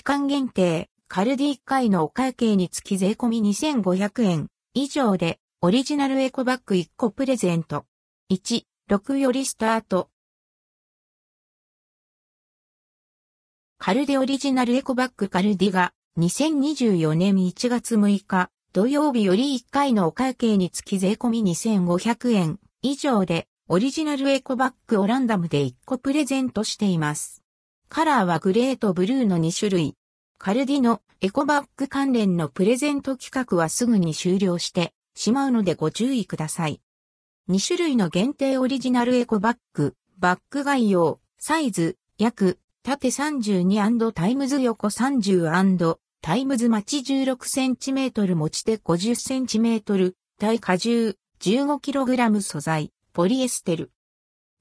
期間限定、カルディ1回のお会計につき税込み2500円以上で、オリジナルエコバッグ1個プレゼント。1、6よりスタート。カルデオリジナルエコバッグカルディが2024年1月6日土曜日より1回のお会計につき税込み2500円以上でオリジナルエコバッグをランダムで1個プレゼントしています。カラーはグレーとブルーの2種類。カルディのエコバッグ関連のプレゼント企画はすぐに終了してしまうのでご注意ください。2種類の限定オリジナルエコバッグ、バッグ概要、サイズ、約、縦32 times 横30 times マチ 16cm 持ち手。50cm、耐荷重。15kg 素材。ポリエステル。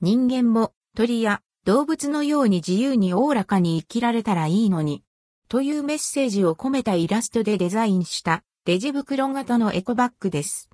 人間も。鳥や動物のように自由におおらかに生きられたらいいのに。というメッセージを込めたイラストでデザインしたレジ袋型のエコバッグです。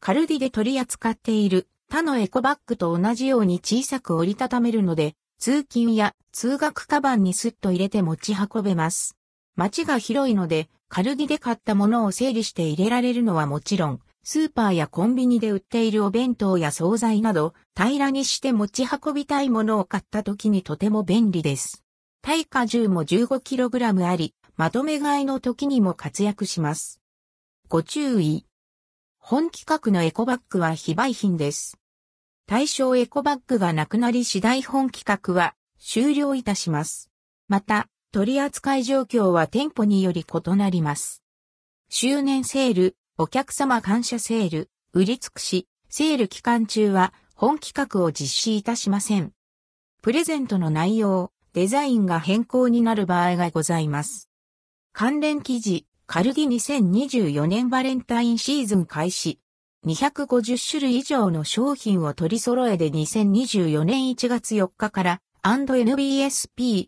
カルディで取り扱っている他のエコバッグと同じように小さく折りたためるので、通勤や通学カバンにスッと入れて持ち運べます。街が広いので、カルディで買ったものを整理して入れられるのはもちろん、スーパーやコンビニで売っているお弁当や惣菜など、平らにして持ち運びたいものを買った時にとても便利です。耐荷重も 15kg あり、まとめ買いの時にも活躍します。ご注意。本規格のエコバッグは非売品です。対象エコバッグがなくなり次第本規格は終了いたします。また、取扱い状況は店舗により異なります。周年セール、お客様感謝セール、売り尽くし、セール期間中は本企画を実施いたしません。プレゼントの内容、デザインが変更になる場合がございます。関連記事、カルディ2024年バレンタインシーズン開始。250種類以上の商品を取り揃えで2024年1月4日から &NBSP